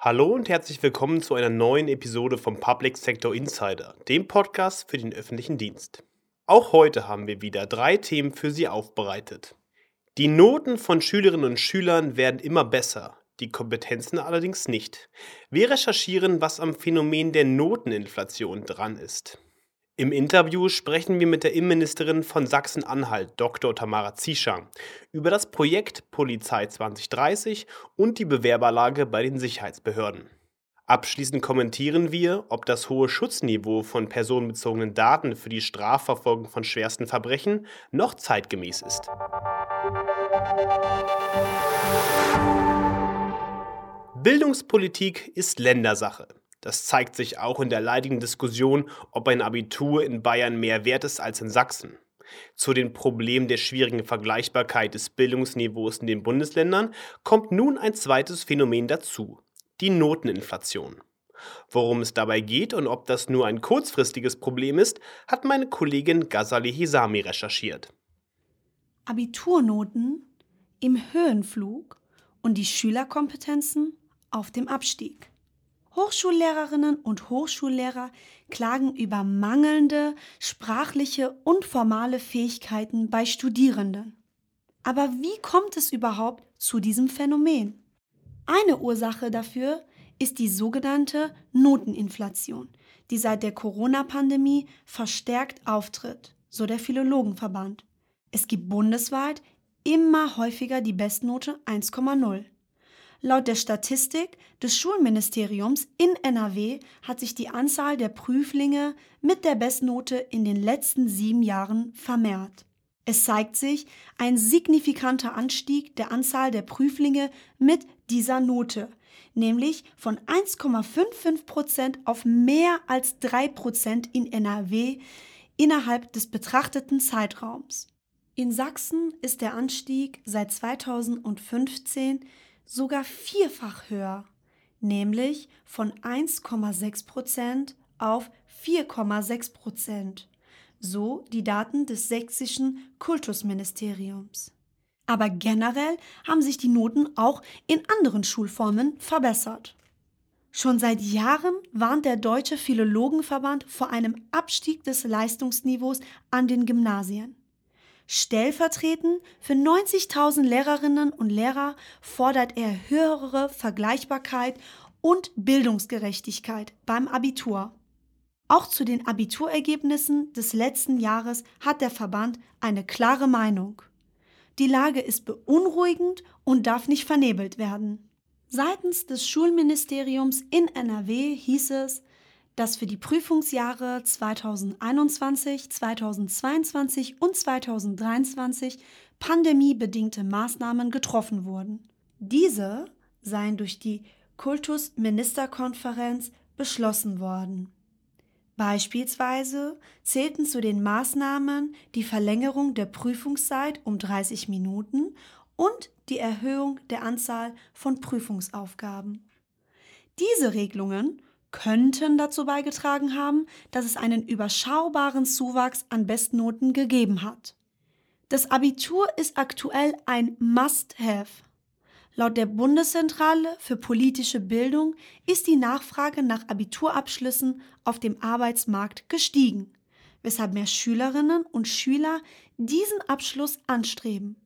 Hallo und herzlich willkommen zu einer neuen Episode vom Public Sector Insider, dem Podcast für den öffentlichen Dienst. Auch heute haben wir wieder drei Themen für Sie aufbereitet. Die Noten von Schülerinnen und Schülern werden immer besser, die Kompetenzen allerdings nicht. Wir recherchieren, was am Phänomen der Noteninflation dran ist. Im Interview sprechen wir mit der Innenministerin von Sachsen-Anhalt, Dr. Tamara Zieschang, über das Projekt Polizei 2030 und die Bewerberlage bei den Sicherheitsbehörden. Abschließend kommentieren wir, ob das hohe Schutzniveau von personenbezogenen Daten für die Strafverfolgung von schwersten Verbrechen noch zeitgemäß ist. Bildungspolitik ist Ländersache. Das zeigt sich auch in der leidigen Diskussion, ob ein Abitur in Bayern mehr wert ist als in Sachsen. Zu den Problemen der schwierigen Vergleichbarkeit des Bildungsniveaus in den Bundesländern kommt nun ein zweites Phänomen dazu, die Noteninflation. Worum es dabei geht und ob das nur ein kurzfristiges Problem ist, hat meine Kollegin Ghazali Hisami recherchiert. Abiturnoten im Höhenflug und die Schülerkompetenzen auf dem Abstieg. Hochschullehrerinnen und Hochschullehrer klagen über mangelnde sprachliche und formale Fähigkeiten bei Studierenden. Aber wie kommt es überhaupt zu diesem Phänomen? Eine Ursache dafür ist die sogenannte Noteninflation, die seit der Corona-Pandemie verstärkt auftritt, so der Philologenverband. Es gibt bundesweit immer häufiger die Bestnote 1,0. Laut der Statistik des Schulministeriums in NRW hat sich die Anzahl der Prüflinge mit der Bestnote in den letzten sieben Jahren vermehrt. Es zeigt sich ein signifikanter Anstieg der Anzahl der Prüflinge mit dieser Note, nämlich von 1,55 Prozent auf mehr als 3 Prozent in NRW innerhalb des betrachteten Zeitraums. In Sachsen ist der Anstieg seit 2015 sogar vierfach höher, nämlich von 1,6 Prozent auf 4,6 Prozent. So die Daten des sächsischen Kultusministeriums. Aber generell haben sich die Noten auch in anderen Schulformen verbessert. Schon seit Jahren warnt der Deutsche Philologenverband vor einem Abstieg des Leistungsniveaus an den Gymnasien. Stellvertretend für 90.000 Lehrerinnen und Lehrer fordert er höhere Vergleichbarkeit und Bildungsgerechtigkeit beim Abitur. Auch zu den Abiturergebnissen des letzten Jahres hat der Verband eine klare Meinung. Die Lage ist beunruhigend und darf nicht vernebelt werden. Seitens des Schulministeriums in NRW hieß es, dass für die Prüfungsjahre 2021, 2022 und 2023 pandemiebedingte Maßnahmen getroffen wurden. Diese seien durch die Kultusministerkonferenz beschlossen worden. Beispielsweise zählten zu den Maßnahmen die Verlängerung der Prüfungszeit um 30 Minuten und die Erhöhung der Anzahl von Prüfungsaufgaben. Diese Regelungen könnten dazu beigetragen haben, dass es einen überschaubaren Zuwachs an Bestnoten gegeben hat. Das Abitur ist aktuell ein Must-Have. Laut der Bundeszentrale für politische Bildung ist die Nachfrage nach Abiturabschlüssen auf dem Arbeitsmarkt gestiegen, weshalb mehr Schülerinnen und Schüler diesen Abschluss anstreben.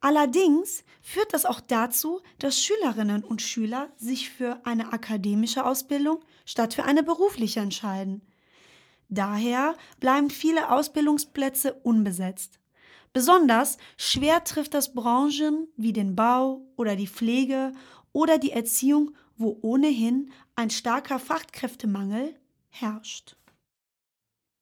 Allerdings führt das auch dazu, dass Schülerinnen und Schüler sich für eine akademische Ausbildung statt für eine berufliche entscheiden. Daher bleiben viele Ausbildungsplätze unbesetzt. Besonders schwer trifft das Branchen wie den Bau oder die Pflege oder die Erziehung, wo ohnehin ein starker Fachkräftemangel herrscht.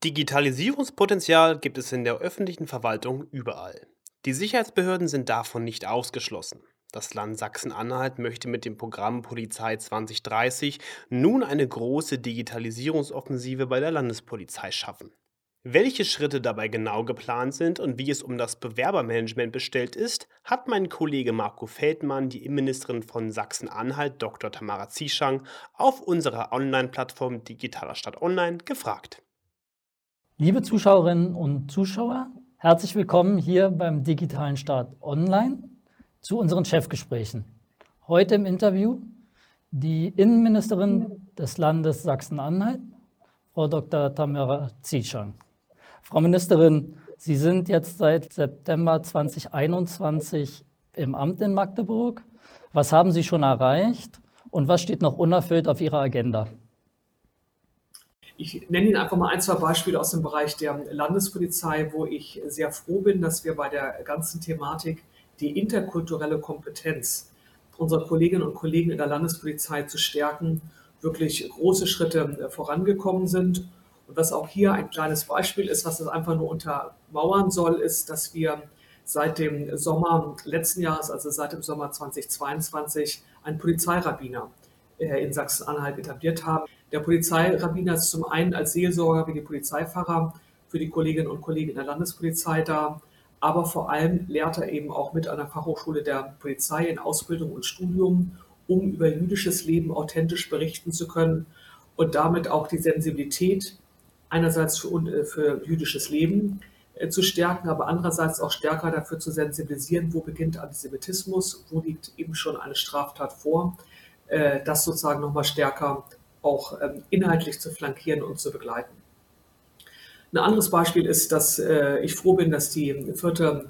Digitalisierungspotenzial gibt es in der öffentlichen Verwaltung überall. Die Sicherheitsbehörden sind davon nicht ausgeschlossen. Das Land Sachsen-Anhalt möchte mit dem Programm Polizei 2030 nun eine große Digitalisierungsoffensive bei der Landespolizei schaffen. Welche Schritte dabei genau geplant sind und wie es um das Bewerbermanagement bestellt ist, hat mein Kollege Marco Feldmann, die Innenministerin von Sachsen-Anhalt, Dr. Tamara Zieschang, auf unserer Online-Plattform Digitaler Stadt Online gefragt. Liebe Zuschauerinnen und Zuschauer, Herzlich willkommen hier beim Digitalen Start Online zu unseren Chefgesprächen. Heute im Interview die Innenministerin des Landes Sachsen-Anhalt, Frau Dr. Tamara Zieschang. Frau Ministerin, Sie sind jetzt seit September 2021 im Amt in Magdeburg. Was haben Sie schon erreicht und was steht noch unerfüllt auf Ihrer Agenda? Ich nenne Ihnen einfach mal ein, zwei Beispiele aus dem Bereich der Landespolizei, wo ich sehr froh bin, dass wir bei der ganzen Thematik die interkulturelle Kompetenz unserer Kolleginnen und Kollegen in der Landespolizei zu stärken, wirklich große Schritte äh, vorangekommen sind. Und was auch hier ein kleines Beispiel ist, was das einfach nur untermauern soll, ist, dass wir seit dem Sommer letzten Jahres, also seit dem Sommer 2022, einen Polizeirabbiner äh, in Sachsen-Anhalt etabliert haben. Der Polizeirabbiner ist zum einen als Seelsorger wie die Polizeifahrer für die Kolleginnen und Kollegen in der Landespolizei da, aber vor allem lehrt er eben auch mit an der Fachhochschule der Polizei in Ausbildung und Studium, um über jüdisches Leben authentisch berichten zu können und damit auch die Sensibilität einerseits für, äh, für jüdisches Leben äh, zu stärken, aber andererseits auch stärker dafür zu sensibilisieren, wo beginnt Antisemitismus, wo liegt eben schon eine Straftat vor, äh, das sozusagen nochmal stärker auch ähm, inhaltlich zu flankieren und zu begleiten. Ein anderes Beispiel ist, dass äh, ich froh bin, dass die vierte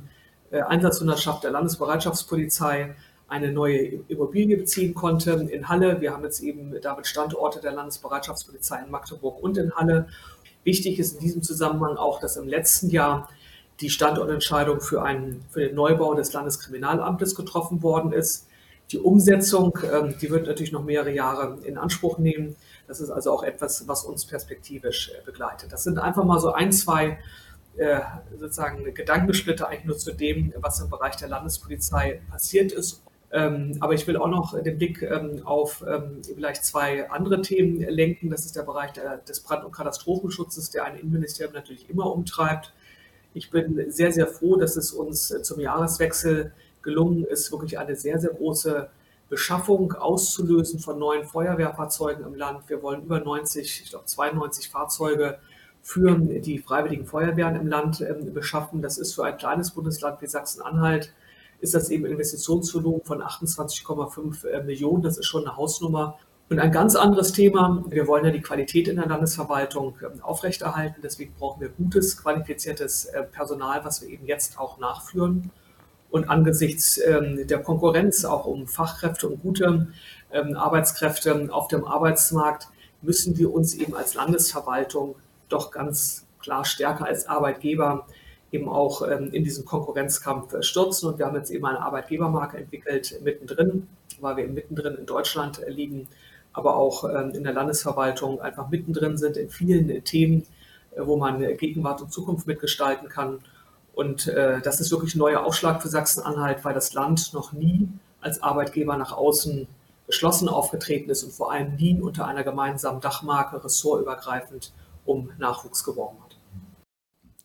äh, Einsatzhundertschaft der Landesbereitschaftspolizei eine neue Immobilie beziehen konnte in Halle. Wir haben jetzt eben damit Standorte der Landesbereitschaftspolizei in Magdeburg und in Halle. Wichtig ist in diesem Zusammenhang auch, dass im letzten Jahr die Standortentscheidung für, einen, für den Neubau des Landeskriminalamtes getroffen worden ist. Die Umsetzung, ähm, die wird natürlich noch mehrere Jahre in Anspruch nehmen. Das ist also auch etwas, was uns perspektivisch äh, begleitet. Das sind einfach mal so ein, zwei äh, sozusagen Gedankensplitter eigentlich nur zu dem, was im Bereich der Landespolizei passiert ist. Ähm, aber ich will auch noch den Blick ähm, auf vielleicht zwei andere Themen lenken. Das ist der Bereich des Brand- und Katastrophenschutzes, der ein Innenministerium natürlich immer umtreibt. Ich bin sehr, sehr froh, dass es uns äh, zum Jahreswechsel gelungen ist, wirklich eine sehr, sehr große Beschaffung auszulösen von neuen Feuerwehrfahrzeugen im Land. Wir wollen über 90, ich glaube 92 Fahrzeuge für die freiwilligen Feuerwehren im Land ähm, beschaffen. Das ist für ein kleines Bundesland wie Sachsen-Anhalt, ist das eben Investitionsvolumen von 28,5 äh, Millionen. Das ist schon eine Hausnummer. Und ein ganz anderes Thema, wir wollen ja die Qualität in der Landesverwaltung ähm, aufrechterhalten. Deswegen brauchen wir gutes, qualifiziertes äh, Personal, was wir eben jetzt auch nachführen. Und angesichts ähm, der Konkurrenz auch um Fachkräfte und gute ähm, Arbeitskräfte auf dem Arbeitsmarkt müssen wir uns eben als Landesverwaltung doch ganz klar stärker als Arbeitgeber eben auch ähm, in diesen Konkurrenzkampf stürzen. Und wir haben jetzt eben eine Arbeitgebermarke entwickelt mittendrin, weil wir eben mittendrin in Deutschland liegen, aber auch ähm, in der Landesverwaltung einfach mittendrin sind in vielen Themen, äh, wo man Gegenwart und Zukunft mitgestalten kann. Und äh, das ist wirklich ein neuer Aufschlag für Sachsen-Anhalt, weil das Land noch nie als Arbeitgeber nach außen geschlossen aufgetreten ist und vor allem nie unter einer gemeinsamen Dachmarke ressortübergreifend um Nachwuchs geworben hat.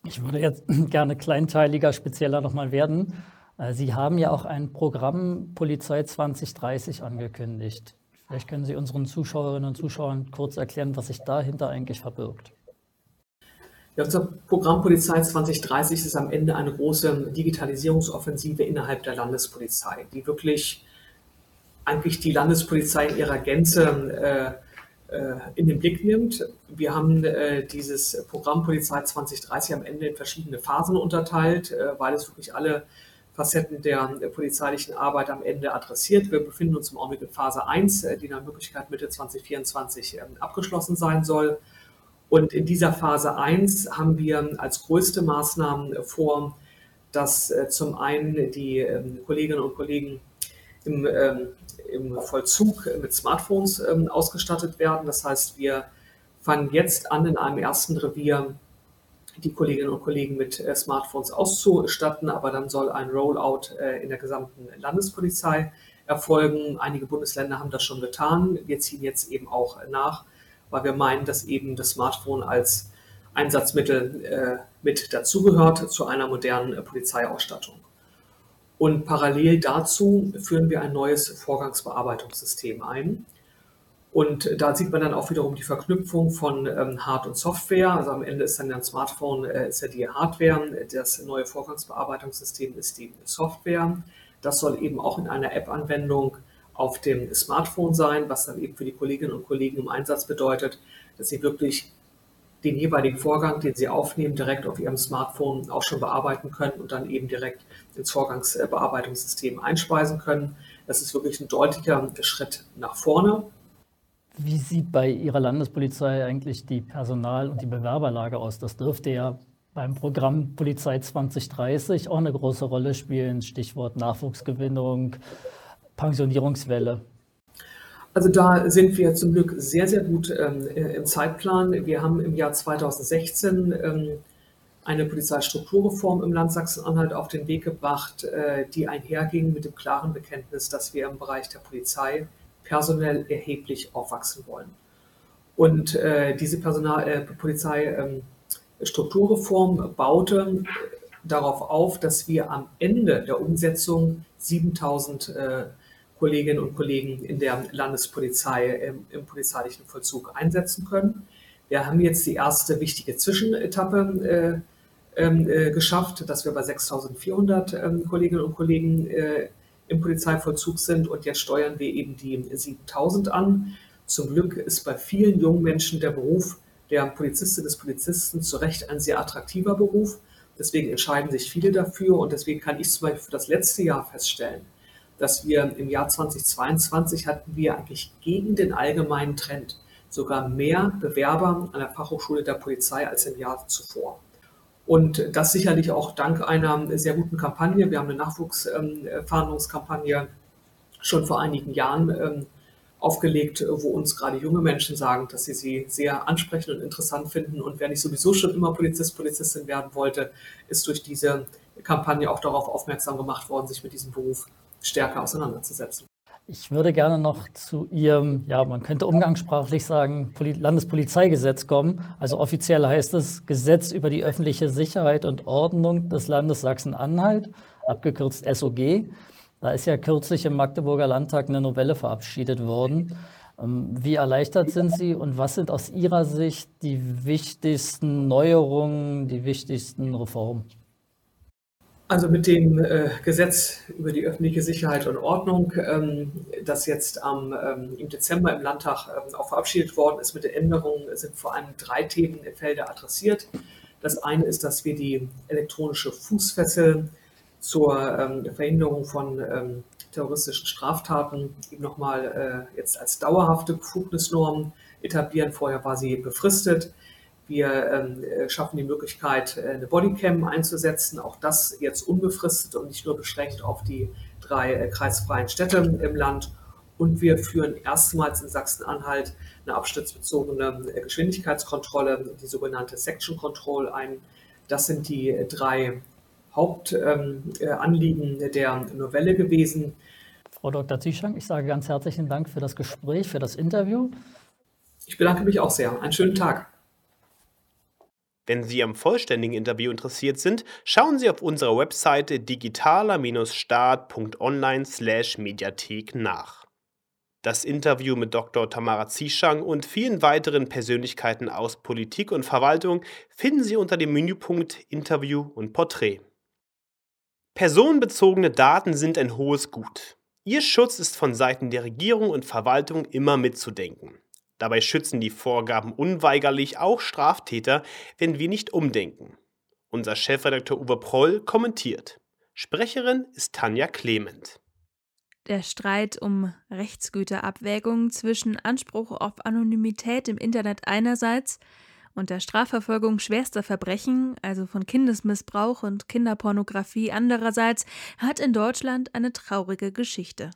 Ich würde jetzt gerne kleinteiliger, spezieller nochmal werden. Äh, Sie haben ja auch ein Programm Polizei 2030 angekündigt. Vielleicht können Sie unseren Zuschauerinnen und Zuschauern kurz erklären, was sich dahinter eigentlich verbirgt. Ja, unser Programm Polizei 2030 ist am Ende eine große Digitalisierungsoffensive innerhalb der Landespolizei, die wirklich eigentlich die Landespolizei in ihrer Gänze äh, äh, in den Blick nimmt. Wir haben äh, dieses Programm Polizei 2030 am Ende in verschiedene Phasen unterteilt, äh, weil es wirklich alle Facetten der, der, polizeilichen Arbeit am Ende adressiert. Wir befinden uns im Augenblick in Phase 1, äh, die nach Möglichkeit Mitte 2024 ähm, abgeschlossen sein soll. Und in dieser Phase 1 haben wir als größte Maßnahmen vor, dass äh, zum einen die ähm, Kolleginnen und Kollegen im, ähm, im Vollzug mit Smartphones ähm, ausgestattet werden. Das heißt, wir fangen jetzt an, in einem ersten Revier die Kolleginnen und Kollegen mit äh, Smartphones auszustatten, aber dann soll ein Rollout äh, in der gesamten Landespolizei erfolgen. Einige Bundesländer haben das schon getan. Wir ziehen jetzt eben auch nach weil wir meinen, dass eben das Smartphone als Einsatzmittel äh, mit dazugehört zu einer modernen äh, Polizeiausstattung. Und parallel dazu führen wir ein neues Vorgangsbearbeitungssystem ein. Und da sieht man dann auch wiederum die Verknüpfung von ähm, Hard- und Software. Also am Ende ist dann ein Smartphone äh, ist ja die Hardware, das neue Vorgangsbearbeitungssystem ist die Software. Das soll eben auch in einer App-Anwendung auf dem Smartphone sein, was dann eben für die Kolleginnen und Kollegen im Einsatz bedeutet, dass sie wirklich den jeweiligen Vorgang, den Sie aufnehmen, direkt auf Ihrem Smartphone auch schon bearbeiten können und dann eben direkt ins Vorgangsbearbeitungssystem einspeisen können. Das ist wirklich ein deutlicher Schritt nach vorne. Wie sieht bei Ihrer Landespolizei eigentlich die Personal- und die Bewerberlage aus? Das dürfte ja beim Programm Polizei 2030 auch eine große Rolle spielen. Stichwort Nachwuchsgewinnung, Pensionierungswelle. Also da sind wir zum Glück sehr, sehr gut ähm, äh, im Zeitplan. Wir haben im Jahr 2016 ähm, eine Polizeistrukturreform im Land Sachsen-Anhalt auf den Weg gebracht, äh, die einherging mit dem klaren Bekenntnis, dass wir im Bereich der Polizei personell erheblich aufwachsen wollen. Und äh, diese Personal äh, Polizeistrukturreform ähm, baute darauf auf, dass wir am Ende der Umsetzung 7000 äh, Kolleginnen und Kollegen in der Landespolizei im, im polizeilichen Vollzug einsetzen können. Wir haben jetzt die erste wichtige Zwischenetappe äh, ähm, äh, geschafft, dass wir bei 6.400 ähm, Kolleginnen und Kollegen äh, im Polizeivollzug sind und jetzt steuern wir eben die 7.000 an. Zum Glück ist bei vielen jungen Menschen der Beruf der Polizistin des Polizisten zu Recht ein sehr attraktiver Beruf. Deswegen entscheiden sich viele dafür und deswegen kann ich zum Beispiel für das letzte Jahr feststellen, dass wir im Jahr 2022 hatten wir eigentlich gegen den allgemeinen Trend sogar mehr Bewerber an der Fachhochschule der Polizei als im Jahr zuvor. Und das sicherlich auch dank einer sehr guten Kampagne. Wir haben eine Nachwuchsfahndungskampagne schon vor einigen Jahren ähm, aufgelegt, wo uns gerade junge Menschen sagen, dass sie sie sehr ansprechend und interessant finden. Und wer nicht sowieso schon immer Polizist, Polizistin werden wollte, ist durch diese Kampagne auch darauf aufmerksam gemacht worden, sich mit diesem Beruf stärker auseinanderzusetzen. Ich würde gerne noch zu Ihrem, ja, man könnte umgangssprachlich sagen, Landespolizeigesetz kommen. Also offiziell heißt es Gesetz über die öffentliche Sicherheit und Ordnung des Landes Sachsen-Anhalt, abgekürzt SOG. Da ist ja kürzlich im Magdeburger Landtag eine Novelle verabschiedet worden. Ähm, wie erleichtert sind Sie und was sind aus Ihrer Sicht die wichtigsten Neuerungen, die wichtigsten Reformen? Also mit dem äh, Gesetz über die öffentliche Sicherheit und Ordnung, ähm, das jetzt am, ähm, im Dezember im Landtag ähm, auch verabschiedet worden ist, mit den Änderungen sind vor allem drei Themenfelder adressiert. Das eine ist, dass wir die elektronische Fußfessel zur ähm, Verhinderung von ähm, terroristischen Straftaten eben nochmal äh, jetzt als dauerhafte Befugnisnorm etablieren. Vorher war sie befristet. Wir ähm, äh, schaffen die Möglichkeit, äh, eine Bodycam einzusetzen. Auch das jetzt unbefristet und nicht nur beschränkt auf die drei äh, kreisfreien Städte im Land. Und wir führen erstmals in Sachsen-Anhalt eine absturzbezogene Geschwindigkeitskontrolle, die sogenannte Section Control ein. Das sind die drei Hauptanliegen ähm, der Novelle gewesen. Frau Dr. Zieschank, ich sage ganz herzlichen Dank für das Gespräch, für das Interview. Ich bedanke mich auch sehr. Einen schönen Tag. Wenn Sie am vollständigen Interview interessiert sind, schauen Sie auf unserer Webseite digitaler-staat.online/mediathek nach. Das Interview mit Dr. Tamara Zieschang und vielen weiteren Persönlichkeiten aus Politik und Verwaltung finden Sie unter dem Menüpunkt Interview und Porträt. Personenbezogene Daten sind ein hohes Gut. Ihr Schutz ist von Seiten der Regierung und Verwaltung immer mitzudenken. Dabei schützen die Vorgaben unweigerlich auch Straftäter, wenn wir nicht umdenken. Unser Chefredakteur Uwe Proll kommentiert. Sprecherin ist Tanja Clement. Der Streit um Rechtsgüterabwägung zwischen Anspruch auf Anonymität im Internet einerseits und der Strafverfolgung schwerster Verbrechen, also von Kindesmissbrauch und Kinderpornografie andererseits, hat in Deutschland eine traurige Geschichte.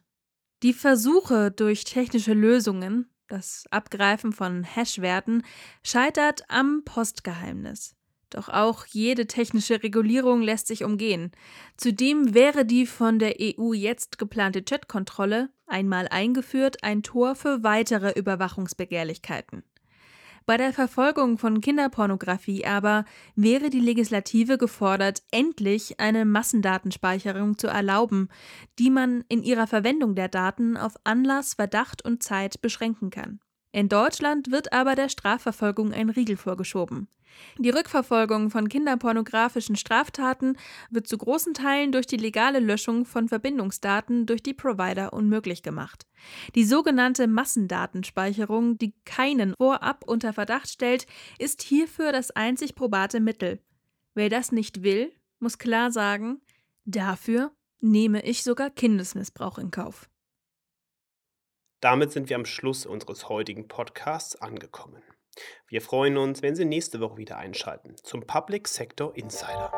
Die Versuche durch technische Lösungen, das Abgreifen von Hashwerten scheitert am Postgeheimnis. Doch auch jede technische Regulierung lässt sich umgehen. Zudem wäre die von der EU jetzt geplante Chatkontrolle, einmal eingeführt, ein Tor für weitere Überwachungsbegehrlichkeiten. Bei der Verfolgung von Kinderpornografie aber wäre die Legislative gefordert, endlich eine Massendatenspeicherung zu erlauben, die man in ihrer Verwendung der Daten auf Anlass, Verdacht und Zeit beschränken kann. In Deutschland wird aber der Strafverfolgung ein Riegel vorgeschoben. Die Rückverfolgung von kinderpornografischen Straftaten wird zu großen Teilen durch die legale Löschung von Verbindungsdaten durch die Provider unmöglich gemacht. Die sogenannte Massendatenspeicherung, die keinen vorab unter Verdacht stellt, ist hierfür das einzig probate Mittel. Wer das nicht will, muss klar sagen, dafür nehme ich sogar Kindesmissbrauch in Kauf. Damit sind wir am Schluss unseres heutigen Podcasts angekommen. Wir freuen uns, wenn Sie nächste Woche wieder einschalten zum Public Sector Insider.